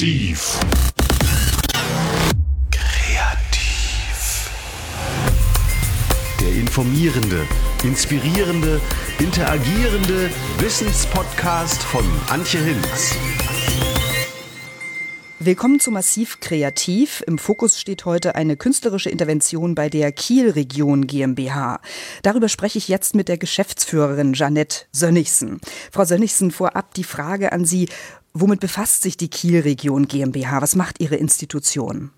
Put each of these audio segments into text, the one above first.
Massiv. Kreativ. Der informierende, inspirierende, interagierende Wissenspodcast von Antje Hinz. Willkommen zu Massiv Kreativ. Im Fokus steht heute eine künstlerische Intervention bei der Kiel-Region GmbH. Darüber spreche ich jetzt mit der Geschäftsführerin Janette Sönnigsen. Frau Sönnigsen, vorab die Frage an Sie. Womit befasst sich die Kiel-Region GmbH? Was macht Ihre Institution?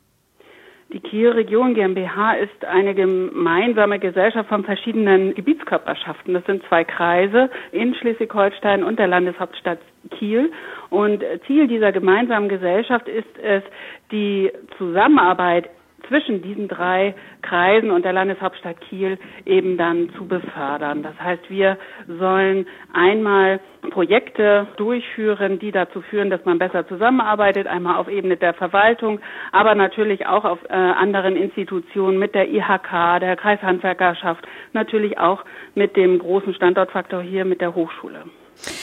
Die Kiel-Region GmbH ist eine gemeinsame Gesellschaft von verschiedenen Gebietskörperschaften. Das sind zwei Kreise in Schleswig-Holstein und der Landeshauptstadt Kiel. Und Ziel dieser gemeinsamen Gesellschaft ist es, die Zusammenarbeit zwischen diesen drei Kreisen und der Landeshauptstadt Kiel eben dann zu befördern. Das heißt, wir sollen einmal Projekte durchführen, die dazu führen, dass man besser zusammenarbeitet, einmal auf Ebene der Verwaltung, aber natürlich auch auf äh, anderen Institutionen mit der IHK, der Kreishandwerkerschaft, natürlich auch mit dem großen Standortfaktor hier mit der Hochschule.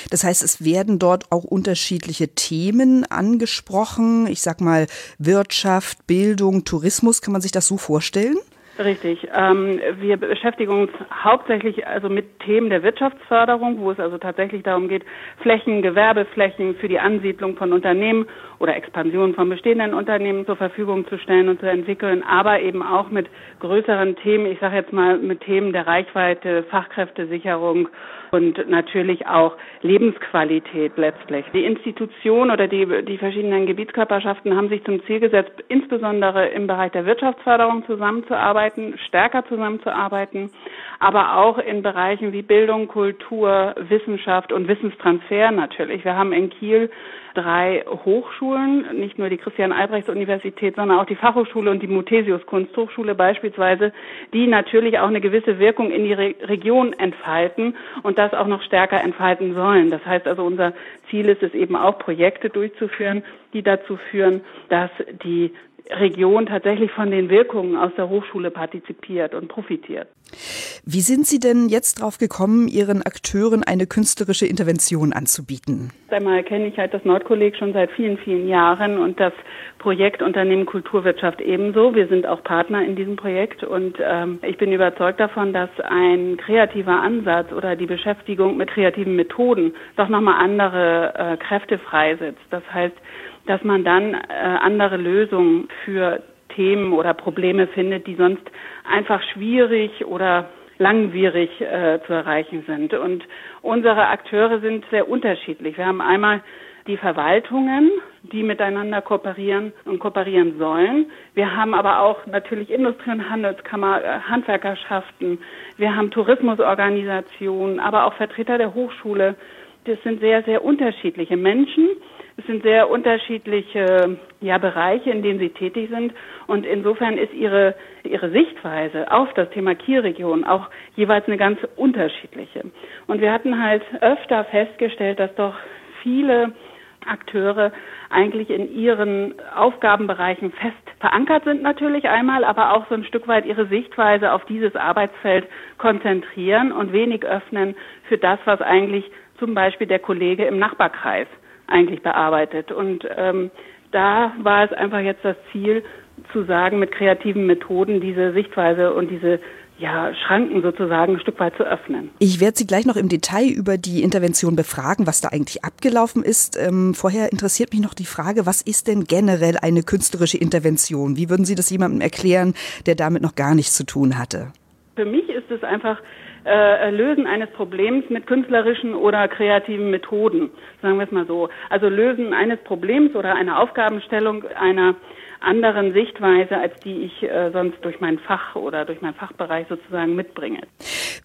Das heißt, es werden dort auch unterschiedliche Themen angesprochen. Ich sag mal Wirtschaft, Bildung, Tourismus. Kann man sich das so vorstellen? Richtig. Ähm, wir beschäftigen uns hauptsächlich also mit Themen der Wirtschaftsförderung, wo es also tatsächlich darum geht, Flächen, Gewerbeflächen für die Ansiedlung von Unternehmen oder Expansion von bestehenden Unternehmen zur Verfügung zu stellen und zu entwickeln, aber eben auch mit größeren Themen, ich sage jetzt mal mit Themen der Reichweite, Fachkräftesicherung und natürlich auch Lebensqualität letztlich. Die Institution oder die, die verschiedenen Gebietskörperschaften haben sich zum Ziel gesetzt, insbesondere im Bereich der Wirtschaftsförderung zusammenzuarbeiten, stärker zusammenzuarbeiten, aber auch in Bereichen wie Bildung, Kultur, Wissenschaft und Wissenstransfer natürlich. Wir haben in Kiel drei Hochschulen, nicht nur die Christian-Albrechts-Universität, sondern auch die Fachhochschule und die Muthesius-Kunsthochschule beispielsweise, die natürlich auch eine gewisse Wirkung in die Re Region entfalten und das auch noch stärker entfalten sollen. Das heißt also, unser Ziel ist es eben auch, Projekte durchzuführen, die dazu führen, dass die Region tatsächlich von den Wirkungen aus der Hochschule partizipiert und profitiert. Wie sind Sie denn jetzt darauf gekommen, Ihren Akteuren eine künstlerische Intervention anzubieten? Einmal kenne ich halt das Nordkolleg schon seit vielen, vielen Jahren und das Projekt Unternehmen Kulturwirtschaft ebenso. Wir sind auch Partner in diesem Projekt und ähm, ich bin überzeugt davon, dass ein kreativer Ansatz oder die Beschäftigung mit kreativen Methoden doch nochmal andere äh, Kräfte freisetzt. Das heißt, dass man dann äh, andere Lösungen für Themen oder Probleme findet, die sonst einfach schwierig oder langwierig äh, zu erreichen sind. Und unsere Akteure sind sehr unterschiedlich. Wir haben einmal die Verwaltungen, die miteinander kooperieren und kooperieren sollen. Wir haben aber auch natürlich Industrie- und Handelskammer, äh, Handwerkerschaften. Wir haben Tourismusorganisationen, aber auch Vertreter der Hochschule. Das sind sehr, sehr unterschiedliche Menschen es sind sehr unterschiedliche ja, Bereiche, in denen sie tätig sind. Und insofern ist ihre, ihre Sichtweise auf das Thema Kielregion auch jeweils eine ganz unterschiedliche. Und wir hatten halt öfter festgestellt, dass doch viele Akteure eigentlich in ihren Aufgabenbereichen fest verankert sind natürlich einmal, aber auch so ein Stück weit ihre Sichtweise auf dieses Arbeitsfeld konzentrieren und wenig öffnen für das, was eigentlich zum Beispiel der Kollege im Nachbarkreis eigentlich bearbeitet. Und ähm, da war es einfach jetzt das Ziel, zu sagen, mit kreativen Methoden diese Sichtweise und diese ja, Schranken sozusagen ein Stück weit zu öffnen. Ich werde Sie gleich noch im Detail über die Intervention befragen, was da eigentlich abgelaufen ist. Ähm, vorher interessiert mich noch die Frage, was ist denn generell eine künstlerische Intervention? Wie würden Sie das jemandem erklären, der damit noch gar nichts zu tun hatte? Für mich ist es einfach äh, Lösen eines Problems mit künstlerischen oder kreativen Methoden, sagen wir es mal so. Also Lösen eines Problems oder einer Aufgabenstellung einer anderen Sichtweise, als die ich äh, sonst durch mein Fach oder durch meinen Fachbereich sozusagen mitbringe.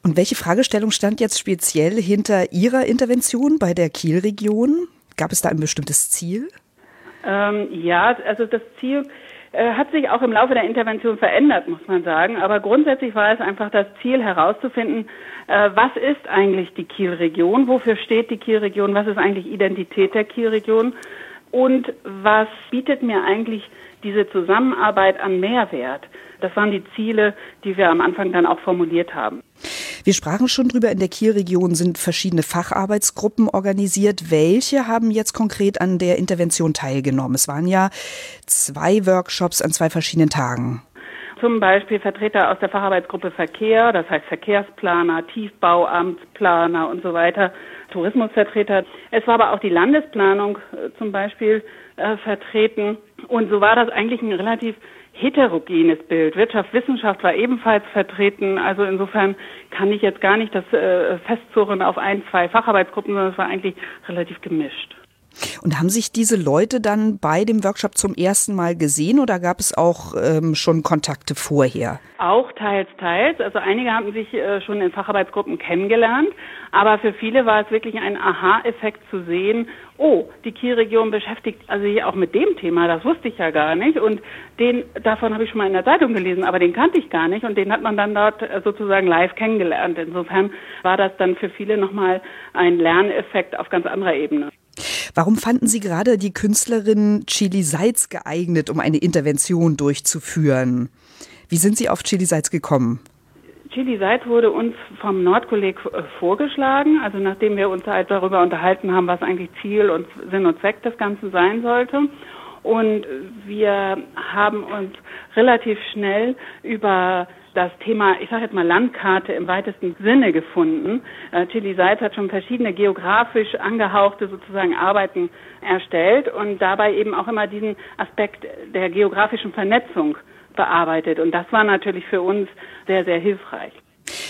Und welche Fragestellung stand jetzt speziell hinter Ihrer Intervention bei der Kielregion? Gab es da ein bestimmtes Ziel? Ähm, ja, also das Ziel äh, hat sich auch im Laufe der Intervention verändert, muss man sagen. Aber grundsätzlich war es einfach das Ziel herauszufinden, äh, was ist eigentlich die Kielregion, wofür steht die Kielregion, was ist eigentlich Identität der Kielregion und was bietet mir eigentlich diese Zusammenarbeit an Mehrwert. Das waren die Ziele, die wir am Anfang dann auch formuliert haben. Wir sprachen schon drüber, in der Kielregion sind verschiedene Facharbeitsgruppen organisiert. Welche haben jetzt konkret an der Intervention teilgenommen? Es waren ja zwei Workshops an zwei verschiedenen Tagen. Zum Beispiel Vertreter aus der Facharbeitsgruppe Verkehr, das heißt Verkehrsplaner, Tiefbauamtsplaner und so weiter, Tourismusvertreter. Es war aber auch die Landesplanung äh, zum Beispiel äh, vertreten. Und so war das eigentlich ein relativ heterogenes Bild. Wirtschaft, Wissenschaft war ebenfalls vertreten. Also insofern kann ich jetzt gar nicht das äh, festzurren auf ein, zwei Facharbeitsgruppen, sondern es war eigentlich relativ gemischt. Und haben sich diese Leute dann bei dem Workshop zum ersten Mal gesehen oder gab es auch ähm, schon Kontakte vorher? Auch teils, teils. Also einige haben sich äh, schon in Facharbeitsgruppen kennengelernt, aber für viele war es wirklich ein Aha-Effekt zu sehen, oh, die Kielregion beschäftigt also sich auch mit dem Thema, das wusste ich ja gar nicht und den, davon habe ich schon mal in der Zeitung gelesen, aber den kannte ich gar nicht und den hat man dann dort äh, sozusagen live kennengelernt. Insofern war das dann für viele nochmal ein Lerneffekt auf ganz anderer Ebene. Warum fanden Sie gerade die Künstlerin Chili Seitz geeignet, um eine Intervention durchzuführen? Wie sind Sie auf Chili Seitz gekommen? Chili Seitz wurde uns vom Nordkolleg vorgeschlagen, also nachdem wir uns halt darüber unterhalten haben, was eigentlich Ziel und Sinn und Zweck des Ganzen sein sollte. Und wir haben uns relativ schnell über das Thema, ich sage jetzt mal Landkarte im weitesten Sinne gefunden. Äh, Chili Seitz hat schon verschiedene geografisch angehauchte sozusagen Arbeiten erstellt und dabei eben auch immer diesen Aspekt der geografischen Vernetzung bearbeitet. Und das war natürlich für uns sehr, sehr hilfreich.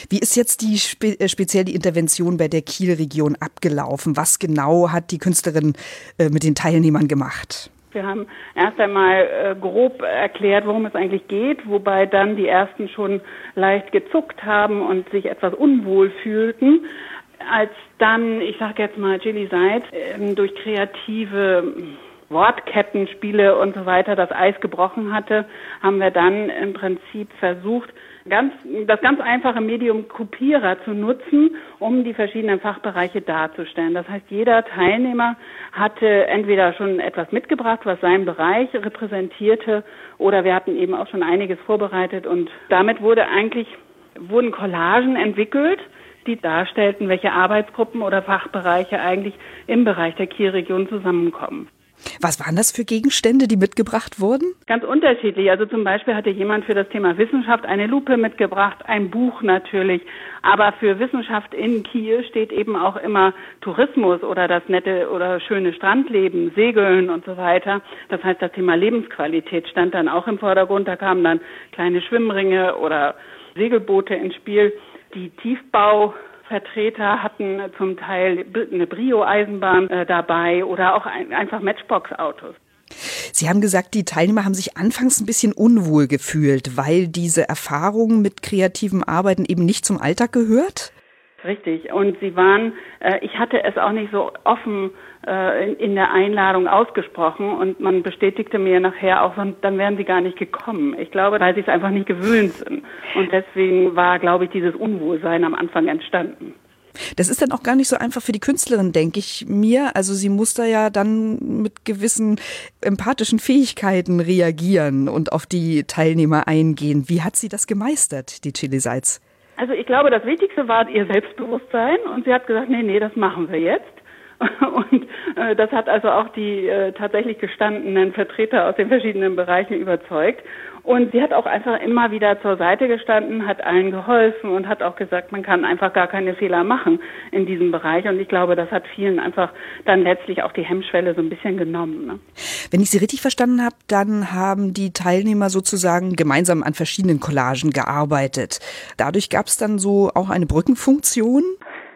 Wie ist jetzt die spe äh, speziell die Intervention bei der Kielregion abgelaufen? Was genau hat die Künstlerin äh, mit den Teilnehmern gemacht? Wir haben erst einmal äh, grob erklärt, worum es eigentlich geht, wobei dann die ersten schon leicht gezuckt haben und sich etwas unwohl fühlten. Als dann, ich sage jetzt mal, Jilly Seitz äh, durch kreative Wortkettenspiele und so weiter das Eis gebrochen hatte, haben wir dann im Prinzip versucht, ganz, das ganz einfache Medium Kopierer zu nutzen, um die verschiedenen Fachbereiche darzustellen. Das heißt, jeder Teilnehmer hatte entweder schon etwas mitgebracht, was seinen Bereich repräsentierte, oder wir hatten eben auch schon einiges vorbereitet und damit wurde eigentlich, wurden Collagen entwickelt, die darstellten, welche Arbeitsgruppen oder Fachbereiche eigentlich im Bereich der Kielregion zusammenkommen. Was waren das für Gegenstände, die mitgebracht wurden? Ganz unterschiedlich. Also zum Beispiel hatte jemand für das Thema Wissenschaft eine Lupe mitgebracht, ein Buch natürlich. Aber für Wissenschaft in Kiel steht eben auch immer Tourismus oder das nette oder schöne Strandleben, Segeln und so weiter. Das heißt, das Thema Lebensqualität stand dann auch im Vordergrund. Da kamen dann kleine Schwimmringe oder Segelboote ins Spiel. Die Tiefbau Vertreter hatten zum Teil eine Brio-Eisenbahn äh, dabei oder auch ein, einfach Matchbox-Autos. Sie haben gesagt, die Teilnehmer haben sich anfangs ein bisschen unwohl gefühlt, weil diese Erfahrung mit kreativem Arbeiten eben nicht zum Alltag gehört? Richtig. Und sie waren, äh, ich hatte es auch nicht so offen äh, in, in der Einladung ausgesprochen und man bestätigte mir nachher auch, dann wären sie gar nicht gekommen. Ich glaube, weil sie es einfach nicht gewöhnt sind. Und deswegen war, glaube ich, dieses Unwohlsein am Anfang entstanden. Das ist dann auch gar nicht so einfach für die Künstlerin, denke ich mir. Also sie muss da ja dann mit gewissen empathischen Fähigkeiten reagieren und auf die Teilnehmer eingehen. Wie hat sie das gemeistert, die Chili Seitz? Also ich glaube, das Wichtigste war ihr Selbstbewusstsein und sie hat gesagt, nee, nee, das machen wir jetzt. Und äh, das hat also auch die äh, tatsächlich gestandenen Vertreter aus den verschiedenen Bereichen überzeugt. Und sie hat auch einfach immer wieder zur Seite gestanden, hat allen geholfen und hat auch gesagt, man kann einfach gar keine Fehler machen in diesem Bereich. Und ich glaube, das hat vielen einfach dann letztlich auch die Hemmschwelle so ein bisschen genommen. Ne? Wenn ich Sie richtig verstanden habe, dann haben die Teilnehmer sozusagen gemeinsam an verschiedenen Collagen gearbeitet. Dadurch gab es dann so auch eine Brückenfunktion?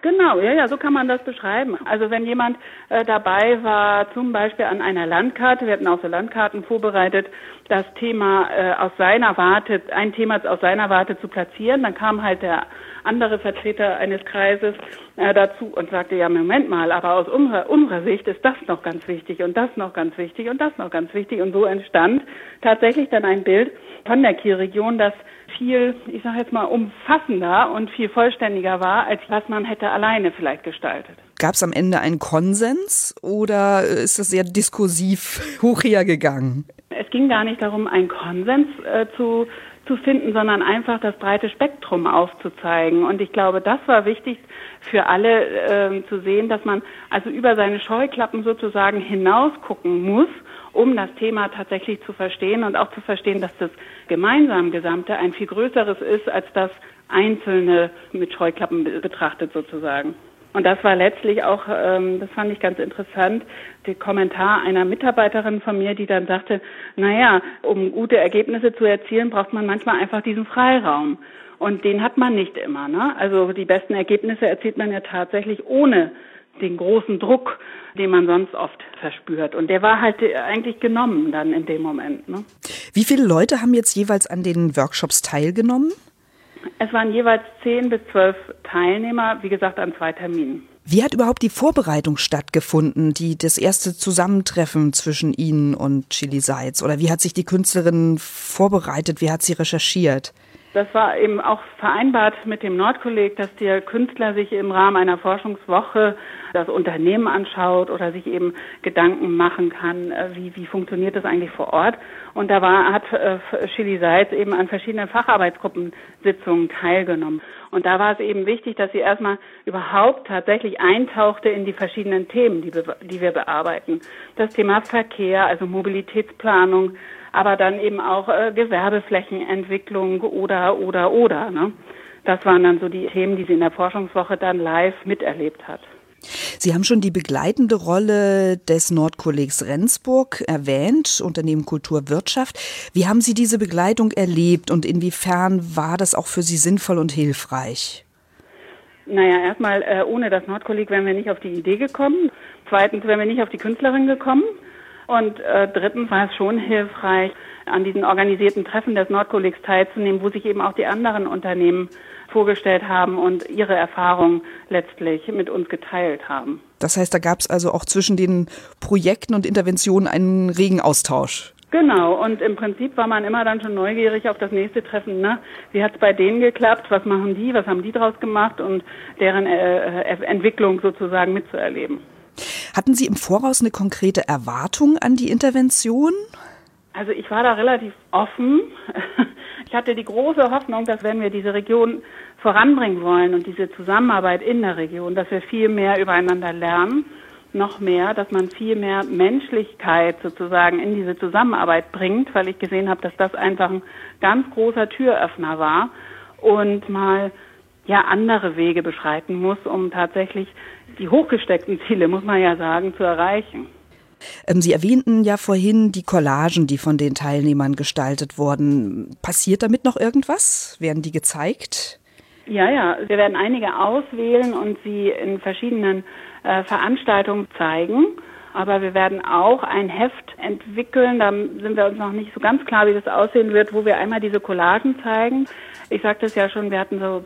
Genau, ja, ja, so kann man das beschreiben. Also wenn jemand äh, dabei war, zum Beispiel an einer Landkarte, wir hatten auch so Landkarten vorbereitet, das Thema äh, aus seiner Warte, ein Thema aus seiner Warte zu platzieren, dann kam halt der andere Vertreter eines Kreises äh, dazu und sagte, ja, Moment mal, aber aus unserer, unserer Sicht ist das noch ganz wichtig und das noch ganz wichtig und das noch ganz wichtig. Und so entstand tatsächlich dann ein Bild von der Kielregion, das viel, ich sage jetzt mal, umfassender und viel vollständiger war, als was man hätte alleine vielleicht gestaltet. Gab es am Ende einen Konsens oder ist das sehr diskursiv hochhergegangen? es ging gar nicht darum, einen Konsens äh, zu, zu finden, sondern einfach das breite Spektrum aufzuzeigen. Und ich glaube, das war wichtig für alle äh, zu sehen, dass man also über seine Scheuklappen sozusagen hinaus gucken muss, um das Thema tatsächlich zu verstehen und auch zu verstehen, dass das gemeinsam Gesamte ein viel größeres ist als das Einzelne mit Scheuklappen betrachtet sozusagen. Und das war letztlich auch, ähm, das fand ich ganz interessant, der Kommentar einer Mitarbeiterin von mir, die dann sagte, naja, um gute Ergebnisse zu erzielen, braucht man manchmal einfach diesen Freiraum. Und den hat man nicht immer. Ne? Also die besten Ergebnisse erzielt man ja tatsächlich ohne den großen Druck, den man sonst oft verspürt. Und der war halt eigentlich genommen dann in dem Moment. Ne? Wie viele Leute haben jetzt jeweils an den Workshops teilgenommen? Es waren jeweils zehn bis zwölf Teilnehmer, wie gesagt, an zwei Terminen. Wie hat überhaupt die Vorbereitung stattgefunden, die das erste Zusammentreffen zwischen Ihnen und Chili Seitz? Oder wie hat sich die Künstlerin vorbereitet? Wie hat sie recherchiert? Das war eben auch vereinbart mit dem Nordkolleg, dass der Künstler sich im Rahmen einer Forschungswoche das Unternehmen anschaut oder sich eben Gedanken machen kann, äh, wie, wie funktioniert das eigentlich vor Ort. Und da war, hat äh, Chili Seitz eben an verschiedenen Facharbeitsgruppensitzungen teilgenommen. Und da war es eben wichtig, dass sie erstmal überhaupt tatsächlich eintauchte in die verschiedenen Themen, die, die wir bearbeiten. Das Thema Verkehr, also Mobilitätsplanung, aber dann eben auch äh, Gewerbeflächenentwicklung oder, oder, oder. Ne? Das waren dann so die Themen, die sie in der Forschungswoche dann live miterlebt hat. Sie haben schon die begleitende Rolle des Nordkollegs Rendsburg erwähnt, Unternehmen Kulturwirtschaft. Wie haben Sie diese Begleitung erlebt und inwiefern war das auch für Sie sinnvoll und hilfreich? Naja, erstmal, äh, ohne das Nordkolleg wären wir nicht auf die Idee gekommen. Zweitens wären wir nicht auf die Künstlerin gekommen. Und äh, drittens war es schon hilfreich, an diesen organisierten Treffen des Nordkollegs teilzunehmen, wo sich eben auch die anderen Unternehmen vorgestellt haben und ihre Erfahrungen letztlich mit uns geteilt haben. Das heißt, da gab es also auch zwischen den Projekten und Interventionen einen regen Austausch. Genau, und im Prinzip war man immer dann schon neugierig auf das nächste Treffen. Ne? Wie hat es bei denen geklappt? Was machen die? Was haben die draus gemacht? Und deren äh, äh Entwicklung sozusagen mitzuerleben. Hatten Sie im Voraus eine konkrete Erwartung an die Intervention? Also ich war da relativ offen. Ich hatte die große Hoffnung, dass wenn wir diese Region voranbringen wollen und diese Zusammenarbeit in der Region, dass wir viel mehr übereinander lernen, noch mehr, dass man viel mehr Menschlichkeit sozusagen in diese Zusammenarbeit bringt, weil ich gesehen habe, dass das einfach ein ganz großer Türöffner war und mal ja andere Wege beschreiten muss, um tatsächlich die hochgesteckten Ziele, muss man ja sagen, zu erreichen. Ähm, Sie erwähnten ja vorhin die Collagen, die von den Teilnehmern gestaltet wurden. Passiert damit noch irgendwas? Werden die gezeigt? Ja, ja. Wir werden einige auswählen und sie in verschiedenen äh, Veranstaltungen zeigen. Aber wir werden auch ein Heft entwickeln. Da sind wir uns noch nicht so ganz klar, wie das aussehen wird, wo wir einmal diese Collagen zeigen. Ich sagte es ja schon, wir hatten so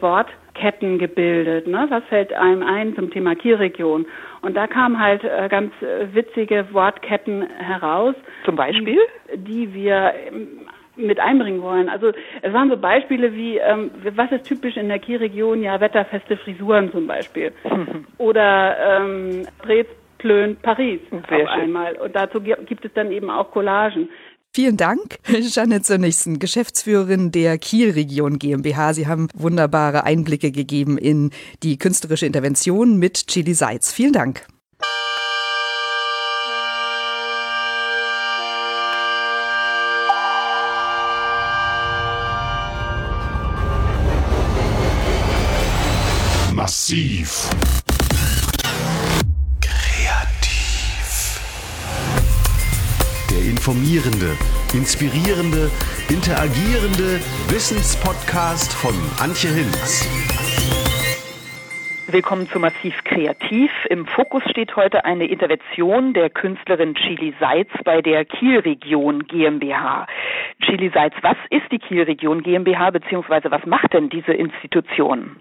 Wortketten gebildet. Ne? Was fällt einem ein zum Thema Kielregion? Und da kamen halt äh, ganz äh, witzige Wortketten heraus. Zum Beispiel? Die, die wir ähm, mit einbringen wollen. Also es waren so Beispiele wie, ähm, was ist typisch in der Kielregion? Ja, wetterfeste Frisuren zum Beispiel. Oder ähm, Plön Paris Sehr auf schön. einmal. Und dazu gibt es dann eben auch Collagen. Vielen Dank, Janet Sönnigsen, Geschäftsführerin der Kielregion GmbH. Sie haben wunderbare Einblicke gegeben in die künstlerische Intervention mit Chili Seitz. Vielen Dank. Massiv. Informierende, inspirierende, interagierende Wissenspodcast von Antje Hinz. Willkommen zu Massiv Kreativ. Im Fokus steht heute eine Intervention der Künstlerin Chili Seitz bei der Kielregion GmbH. Chili Seitz, was ist die Kielregion GmbH bzw. was macht denn diese Institution?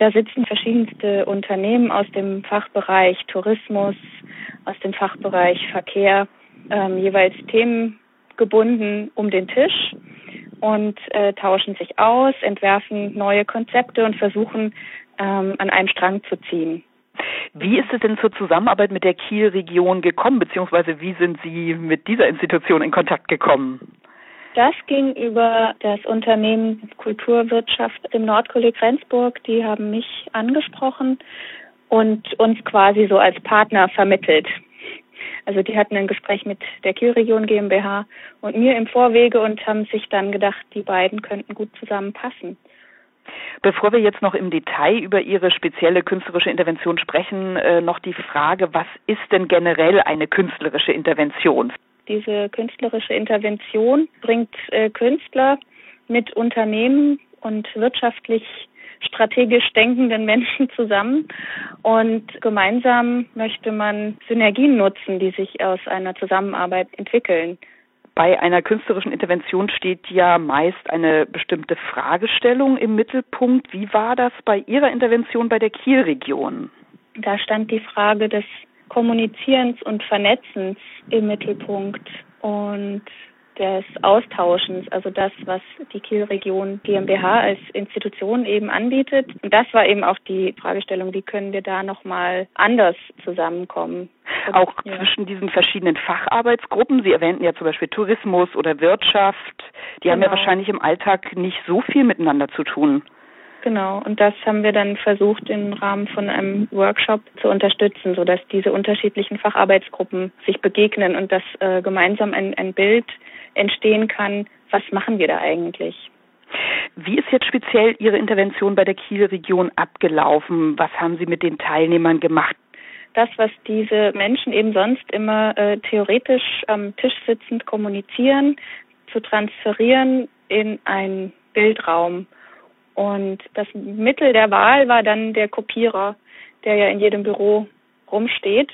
Da sitzen verschiedenste Unternehmen aus dem Fachbereich Tourismus, aus dem Fachbereich Verkehr ähm, jeweils themengebunden um den Tisch und äh, tauschen sich aus, entwerfen neue Konzepte und versuchen ähm, an einem Strang zu ziehen. Wie ist es denn zur Zusammenarbeit mit der Kielregion gekommen, beziehungsweise wie sind Sie mit dieser Institution in Kontakt gekommen? Das ging über das Unternehmen Kulturwirtschaft im Nordkolleg Rendsburg. Die haben mich angesprochen und uns quasi so als Partner vermittelt. Also die hatten ein Gespräch mit der Kielregion GmbH und mir im Vorwege und haben sich dann gedacht, die beiden könnten gut zusammenpassen. Bevor wir jetzt noch im Detail über Ihre spezielle künstlerische Intervention sprechen, äh, noch die Frage, was ist denn generell eine künstlerische Intervention? Diese künstlerische Intervention bringt äh, Künstler mit Unternehmen und wirtschaftlich strategisch denkenden Menschen zusammen und gemeinsam möchte man Synergien nutzen, die sich aus einer Zusammenarbeit entwickeln. Bei einer künstlerischen Intervention steht ja meist eine bestimmte Fragestellung im Mittelpunkt. Wie war das bei Ihrer Intervention bei der Kielregion? Da stand die Frage des Kommunizierens und Vernetzens im Mittelpunkt und des Austauschens, also das, was die Kielregion GmbH als Institution eben anbietet. Und das war eben auch die Fragestellung, wie können wir da nochmal anders zusammenkommen. Auch ja. zwischen diesen verschiedenen Facharbeitsgruppen. Sie erwähnten ja zum Beispiel Tourismus oder Wirtschaft. Die genau. haben ja genau. wahrscheinlich im Alltag nicht so viel miteinander zu tun. Genau, und das haben wir dann versucht im Rahmen von einem Workshop zu unterstützen, sodass diese unterschiedlichen Facharbeitsgruppen sich begegnen und dass äh, gemeinsam ein, ein Bild entstehen kann, was machen wir da eigentlich. Wie ist jetzt speziell Ihre Intervention bei der Kielregion abgelaufen? Was haben Sie mit den Teilnehmern gemacht? Das, was diese Menschen eben sonst immer äh, theoretisch am Tisch sitzend kommunizieren, zu transferieren in einen Bildraum. Und das Mittel der Wahl war dann der Kopierer, der ja in jedem Büro rumsteht.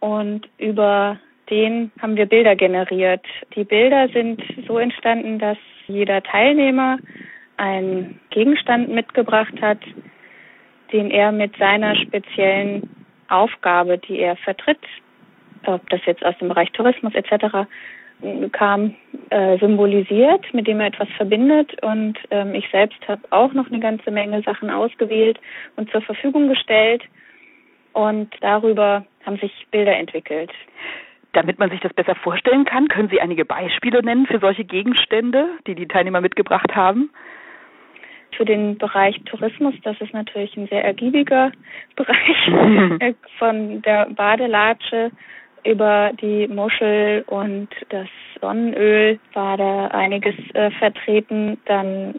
Und über den haben wir Bilder generiert. Die Bilder sind so entstanden, dass jeder Teilnehmer einen Gegenstand mitgebracht hat, den er mit seiner speziellen Aufgabe, die er vertritt, ob das jetzt aus dem Bereich Tourismus etc. kam, äh, symbolisiert, mit dem er etwas verbindet. Und ähm, ich selbst habe auch noch eine ganze Menge Sachen ausgewählt und zur Verfügung gestellt. Und darüber haben sich Bilder entwickelt. Damit man sich das besser vorstellen kann, können Sie einige Beispiele nennen für solche Gegenstände, die die Teilnehmer mitgebracht haben? Für den Bereich Tourismus, das ist natürlich ein sehr ergiebiger Bereich, äh, von der Badelatsche über die Muschel und das Sonnenöl war da einiges äh, vertreten. Dann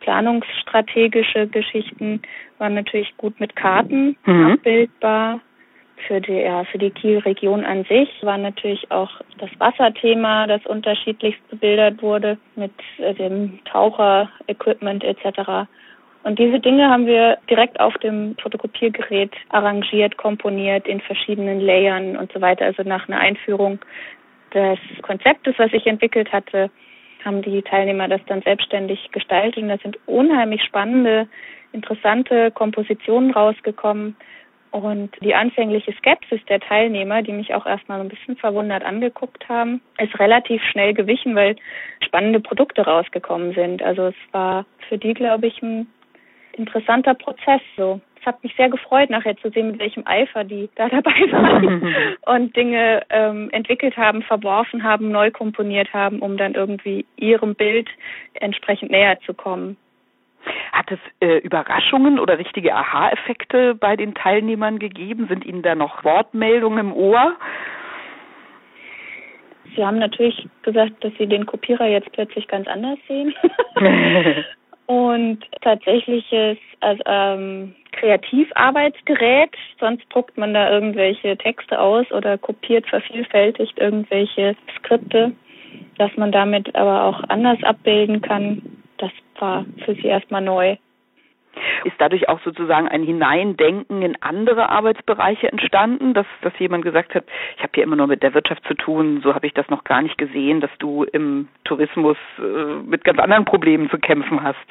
planungsstrategische Geschichten waren natürlich gut mit Karten mhm. abbildbar für die, ja, für die Kielregion an sich war natürlich auch das Wasserthema, das unterschiedlichst bebildert wurde mit äh, dem Taucherequipment etc. Und diese Dinge haben wir direkt auf dem Fotokopiergerät arrangiert, komponiert in verschiedenen Layern und so weiter. Also nach einer Einführung des Konzeptes, was ich entwickelt hatte, haben die Teilnehmer das dann selbstständig gestaltet und da sind unheimlich spannende, interessante Kompositionen rausgekommen und die anfängliche Skepsis der Teilnehmer, die mich auch erstmal ein bisschen verwundert angeguckt haben, ist relativ schnell gewichen, weil spannende Produkte rausgekommen sind. Also es war für die, glaube ich, ein interessanter Prozess so. Es hat mich sehr gefreut, nachher zu sehen, mit welchem Eifer die da dabei waren und Dinge ähm, entwickelt haben, verworfen haben, neu komponiert haben, um dann irgendwie ihrem Bild entsprechend näher zu kommen. Hat es äh, Überraschungen oder richtige Aha-Effekte bei den Teilnehmern gegeben? Sind Ihnen da noch Wortmeldungen im Ohr? Sie haben natürlich gesagt, dass Sie den Kopierer jetzt plötzlich ganz anders sehen. Und tatsächliches also, ähm, Kreativarbeitsgerät, sonst druckt man da irgendwelche Texte aus oder kopiert vervielfältigt irgendwelche Skripte, dass man damit aber auch anders abbilden kann war für sie erstmal neu. Ist dadurch auch sozusagen ein Hineindenken in andere Arbeitsbereiche entstanden, dass, dass jemand gesagt hat, ich habe hier immer nur mit der Wirtschaft zu tun, so habe ich das noch gar nicht gesehen, dass du im Tourismus äh, mit ganz anderen Problemen zu kämpfen hast?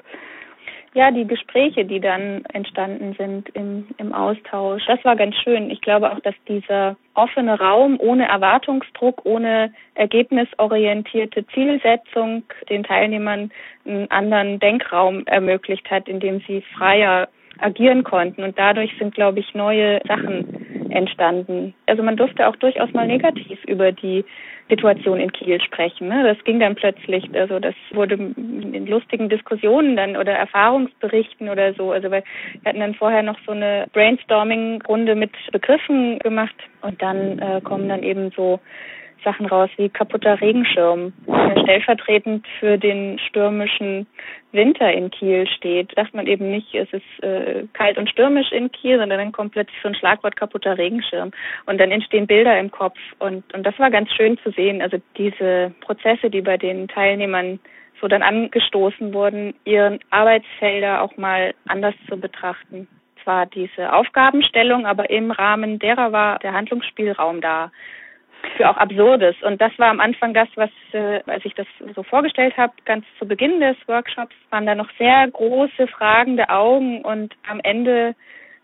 Ja, die Gespräche, die dann entstanden sind im, im Austausch, das war ganz schön. Ich glaube auch, dass dieser offene Raum ohne Erwartungsdruck, ohne ergebnisorientierte Zielsetzung den Teilnehmern einen anderen Denkraum ermöglicht hat, in dem sie freier agieren konnten. Und dadurch sind, glaube ich, neue Sachen entstanden. Also man durfte auch durchaus mal negativ über die Situation in Kiel sprechen. Ne? Das ging dann plötzlich, also das wurde in lustigen Diskussionen dann oder Erfahrungsberichten oder so. Also wir hatten dann vorher noch so eine Brainstorming-Runde mit Begriffen gemacht und dann äh, kommen dann eben so Sachen raus wie kaputter Regenschirm, der stellvertretend für den stürmischen Winter in Kiel steht. Sagt man eben nicht, es ist äh, kalt und stürmisch in Kiel, sondern dann kommt plötzlich so ein Schlagwort kaputter Regenschirm und dann entstehen Bilder im Kopf und und das war ganz schön zu sehen. Also diese Prozesse, die bei den Teilnehmern so dann angestoßen wurden, ihre Arbeitsfelder auch mal anders zu betrachten zwar diese Aufgabenstellung, aber im Rahmen derer war der Handlungsspielraum da für auch Absurdes. Und das war am Anfang das, was, äh, als ich das so vorgestellt habe, ganz zu Beginn des Workshops, waren da noch sehr große, fragende Augen und am Ende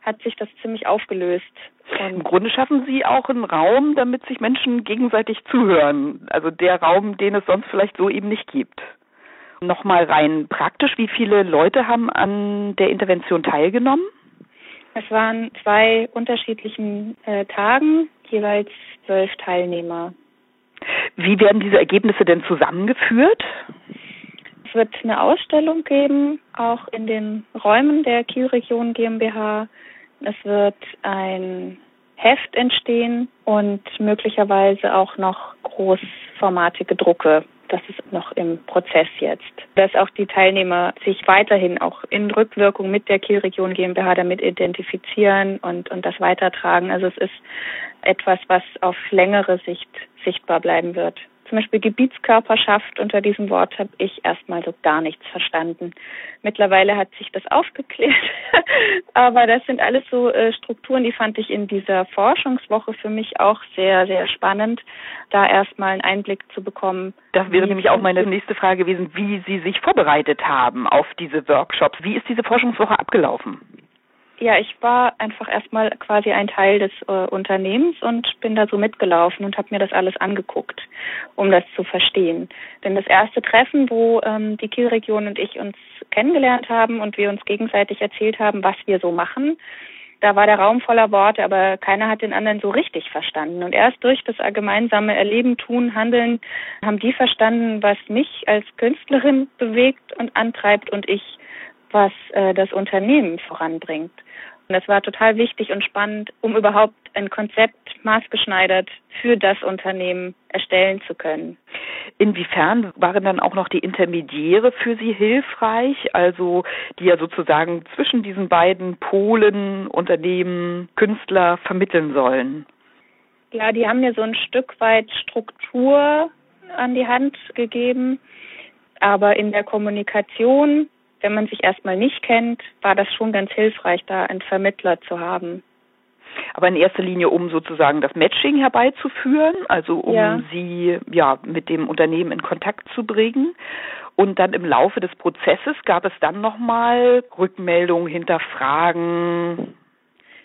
hat sich das ziemlich aufgelöst. Und Im Grunde schaffen Sie auch einen Raum, damit sich Menschen gegenseitig zuhören. Also der Raum, den es sonst vielleicht so eben nicht gibt. Nochmal rein praktisch, wie viele Leute haben an der Intervention teilgenommen? Es waren zwei unterschiedlichen äh, Tagen, jeweils zwölf Teilnehmer. Wie werden diese Ergebnisse denn zusammengeführt? Es wird eine Ausstellung geben, auch in den Räumen der Kielregion GmbH. Es wird ein Heft entstehen und möglicherweise auch noch großformatige Drucke das ist noch im Prozess jetzt. Dass auch die Teilnehmer sich weiterhin auch in Rückwirkung mit der Kielregion GmbH damit identifizieren und, und das weitertragen. Also es ist etwas, was auf längere Sicht sichtbar bleiben wird zum Beispiel Gebietskörperschaft unter diesem Wort habe ich erstmal so gar nichts verstanden. Mittlerweile hat sich das aufgeklärt, aber das sind alles so äh, Strukturen, die fand ich in dieser Forschungswoche für mich auch sehr, sehr spannend, da erstmal einen Einblick zu bekommen. Das wäre nämlich auch meine nächste Frage gewesen, wie Sie sich vorbereitet haben auf diese Workshops. Wie ist diese Forschungswoche abgelaufen? Ja, ich war einfach erstmal quasi ein Teil des äh, Unternehmens und bin da so mitgelaufen und habe mir das alles angeguckt, um das zu verstehen. Denn das erste Treffen, wo ähm, die Kielregion und ich uns kennengelernt haben und wir uns gegenseitig erzählt haben, was wir so machen, da war der Raum voller Worte, aber keiner hat den anderen so richtig verstanden. Und erst durch das gemeinsame Erleben, Tun, Handeln haben die verstanden, was mich als Künstlerin bewegt und antreibt und ich was äh, das Unternehmen voranbringt. Und das war total wichtig und spannend, um überhaupt ein Konzept maßgeschneidert für das Unternehmen erstellen zu können. Inwiefern waren dann auch noch die Intermediäre für Sie hilfreich, also die ja sozusagen zwischen diesen beiden Polen, Unternehmen, Künstler vermitteln sollen? Ja, die haben mir so ein Stück weit Struktur an die Hand gegeben, aber in der Kommunikation wenn man sich erstmal nicht kennt, war das schon ganz hilfreich, da einen Vermittler zu haben. Aber in erster Linie, um sozusagen das Matching herbeizuführen, also um ja. sie ja mit dem Unternehmen in Kontakt zu bringen. Und dann im Laufe des Prozesses gab es dann nochmal Rückmeldungen, Hinterfragen,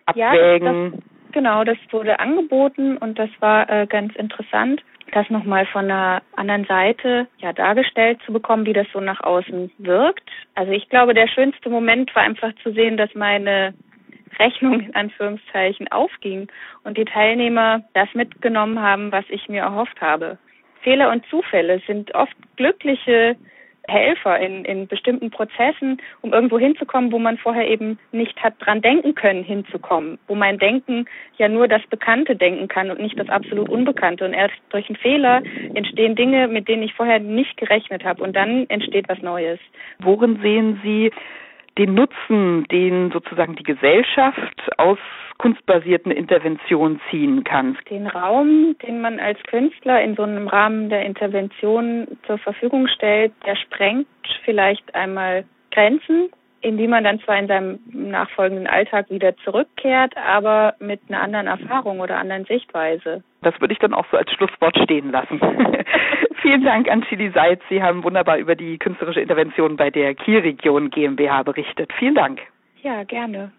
Abwägen. Ja, das, genau, das wurde angeboten und das war äh, ganz interessant das nochmal von einer anderen Seite ja dargestellt zu bekommen, wie das so nach außen wirkt. Also ich glaube, der schönste Moment war einfach zu sehen, dass meine Rechnung in Anführungszeichen aufging und die Teilnehmer das mitgenommen haben, was ich mir erhofft habe. Fehler und Zufälle sind oft glückliche Helfer in, in bestimmten Prozessen, um irgendwo hinzukommen, wo man vorher eben nicht hat dran denken können, hinzukommen, wo mein Denken ja nur das Bekannte denken kann und nicht das absolut Unbekannte. Und erst durch einen Fehler entstehen Dinge, mit denen ich vorher nicht gerechnet habe. Und dann entsteht was Neues. Worin sehen Sie den Nutzen, den sozusagen die Gesellschaft aus kunstbasierten Interventionen ziehen kann. Den Raum, den man als Künstler in so einem Rahmen der Intervention zur Verfügung stellt, der sprengt vielleicht einmal Grenzen, in die man dann zwar in seinem nachfolgenden Alltag wieder zurückkehrt, aber mit einer anderen Erfahrung oder anderen Sichtweise. Das würde ich dann auch so als Schlusswort stehen lassen. Vielen Dank an Chili Seitz. Sie haben wunderbar über die künstlerische Intervention bei der Kielregion GmbH berichtet. Vielen Dank. Ja, gerne.